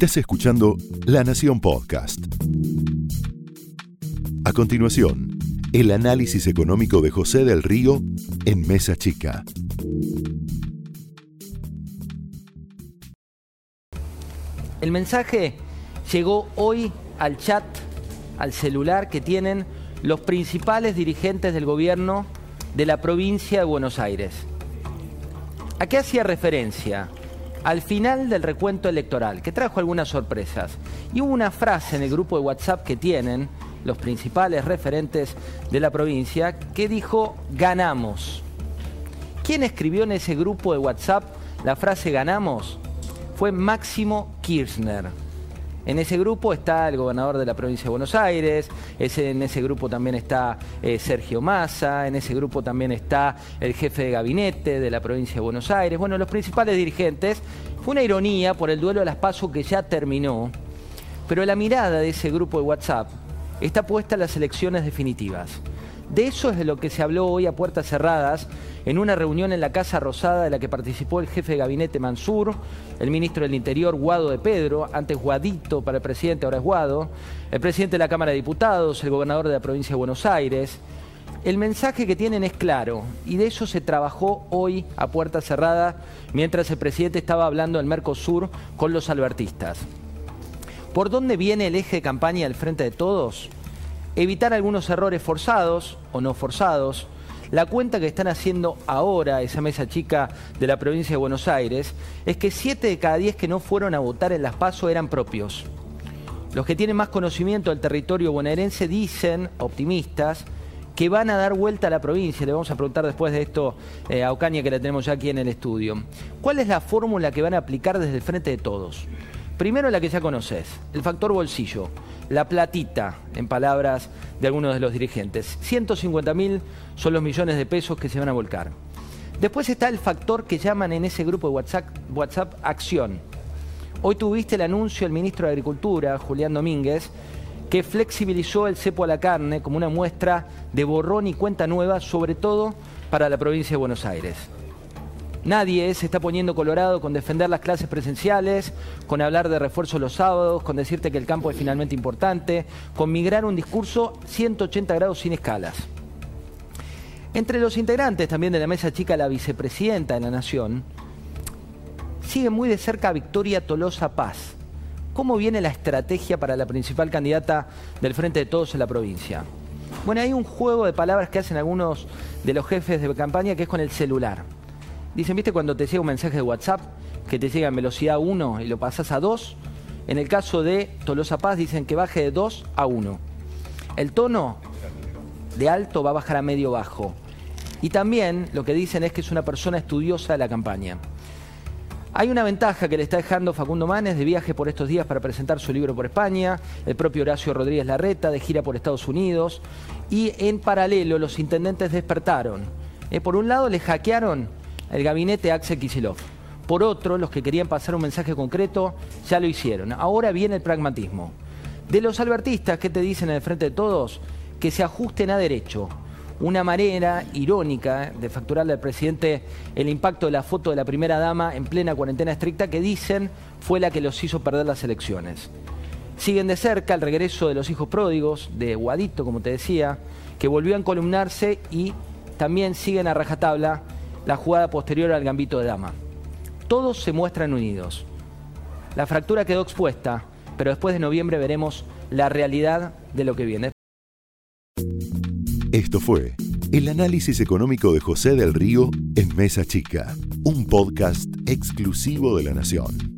Estás escuchando La Nación Podcast. A continuación, el análisis económico de José del Río en Mesa Chica. El mensaje llegó hoy al chat, al celular que tienen los principales dirigentes del gobierno de la provincia de Buenos Aires. ¿A qué hacía referencia? Al final del recuento electoral, que trajo algunas sorpresas. Y hubo una frase en el grupo de WhatsApp que tienen los principales referentes de la provincia que dijo ganamos. ¿Quién escribió en ese grupo de WhatsApp la frase ganamos? Fue Máximo Kirchner. En ese grupo está el gobernador de la provincia de Buenos Aires, en ese grupo también está eh, Sergio Massa, en ese grupo también está el jefe de gabinete de la provincia de Buenos Aires, bueno, los principales dirigentes. Fue una ironía por el duelo de las pasos que ya terminó, pero la mirada de ese grupo de WhatsApp está puesta en las elecciones definitivas. De eso es de lo que se habló hoy a puertas cerradas en una reunión en la Casa Rosada de la que participó el jefe de gabinete Mansur, el ministro del Interior Guado de Pedro, antes Guadito para el presidente, ahora es Guado, el presidente de la Cámara de Diputados, el gobernador de la provincia de Buenos Aires. El mensaje que tienen es claro y de eso se trabajó hoy a puertas cerradas mientras el presidente estaba hablando del Mercosur con los albertistas. ¿Por dónde viene el eje de campaña del Frente de Todos? Evitar algunos errores forzados o no forzados. La cuenta que están haciendo ahora esa mesa chica de la provincia de Buenos Aires es que 7 de cada 10 que no fueron a votar en las PASO eran propios. Los que tienen más conocimiento del territorio bonaerense dicen, optimistas, que van a dar vuelta a la provincia. Le vamos a preguntar después de esto eh, a Ocaña, que la tenemos ya aquí en el estudio. ¿Cuál es la fórmula que van a aplicar desde el frente de todos? Primero la que ya conoces, el factor bolsillo la platita, en palabras de algunos de los dirigentes. 150 mil son los millones de pesos que se van a volcar. Después está el factor que llaman en ese grupo de WhatsApp, WhatsApp acción. Hoy tuviste el anuncio del ministro de Agricultura, Julián Domínguez, que flexibilizó el cepo a la carne como una muestra de borrón y cuenta nueva, sobre todo para la provincia de Buenos Aires. Nadie se está poniendo colorado con defender las clases presenciales, con hablar de refuerzo los sábados, con decirte que el campo es finalmente importante, con migrar un discurso 180 grados sin escalas. Entre los integrantes también de la mesa chica, la vicepresidenta de la Nación, sigue muy de cerca Victoria Tolosa Paz. ¿Cómo viene la estrategia para la principal candidata del Frente de Todos en la provincia? Bueno, hay un juego de palabras que hacen algunos de los jefes de campaña que es con el celular. Dicen, ¿viste cuando te llega un mensaje de WhatsApp que te llega en velocidad 1 y lo pasas a 2? En el caso de Tolosa Paz dicen que baje de 2 a 1. El tono de alto va a bajar a medio bajo. Y también lo que dicen es que es una persona estudiosa de la campaña. Hay una ventaja que le está dejando Facundo Manes de viaje por estos días para presentar su libro por España, el propio Horacio Rodríguez Larreta de gira por Estados Unidos y en paralelo los intendentes despertaron. Eh, por un lado le hackearon el gabinete Axel Kisilov. Por otro, los que querían pasar un mensaje concreto ya lo hicieron. Ahora viene el pragmatismo. De los albertistas, ¿qué te dicen en el frente de todos? Que se ajusten a derecho. Una manera irónica de facturarle al presidente el impacto de la foto de la primera dama en plena cuarentena estricta que dicen fue la que los hizo perder las elecciones. Siguen de cerca el regreso de los hijos pródigos, de Guadito, como te decía, que volvió a encolumnarse y también siguen a rajatabla la jugada posterior al gambito de dama. Todos se muestran unidos. La fractura quedó expuesta, pero después de noviembre veremos la realidad de lo que viene. Esto fue el análisis económico de José del Río en Mesa Chica, un podcast exclusivo de la Nación.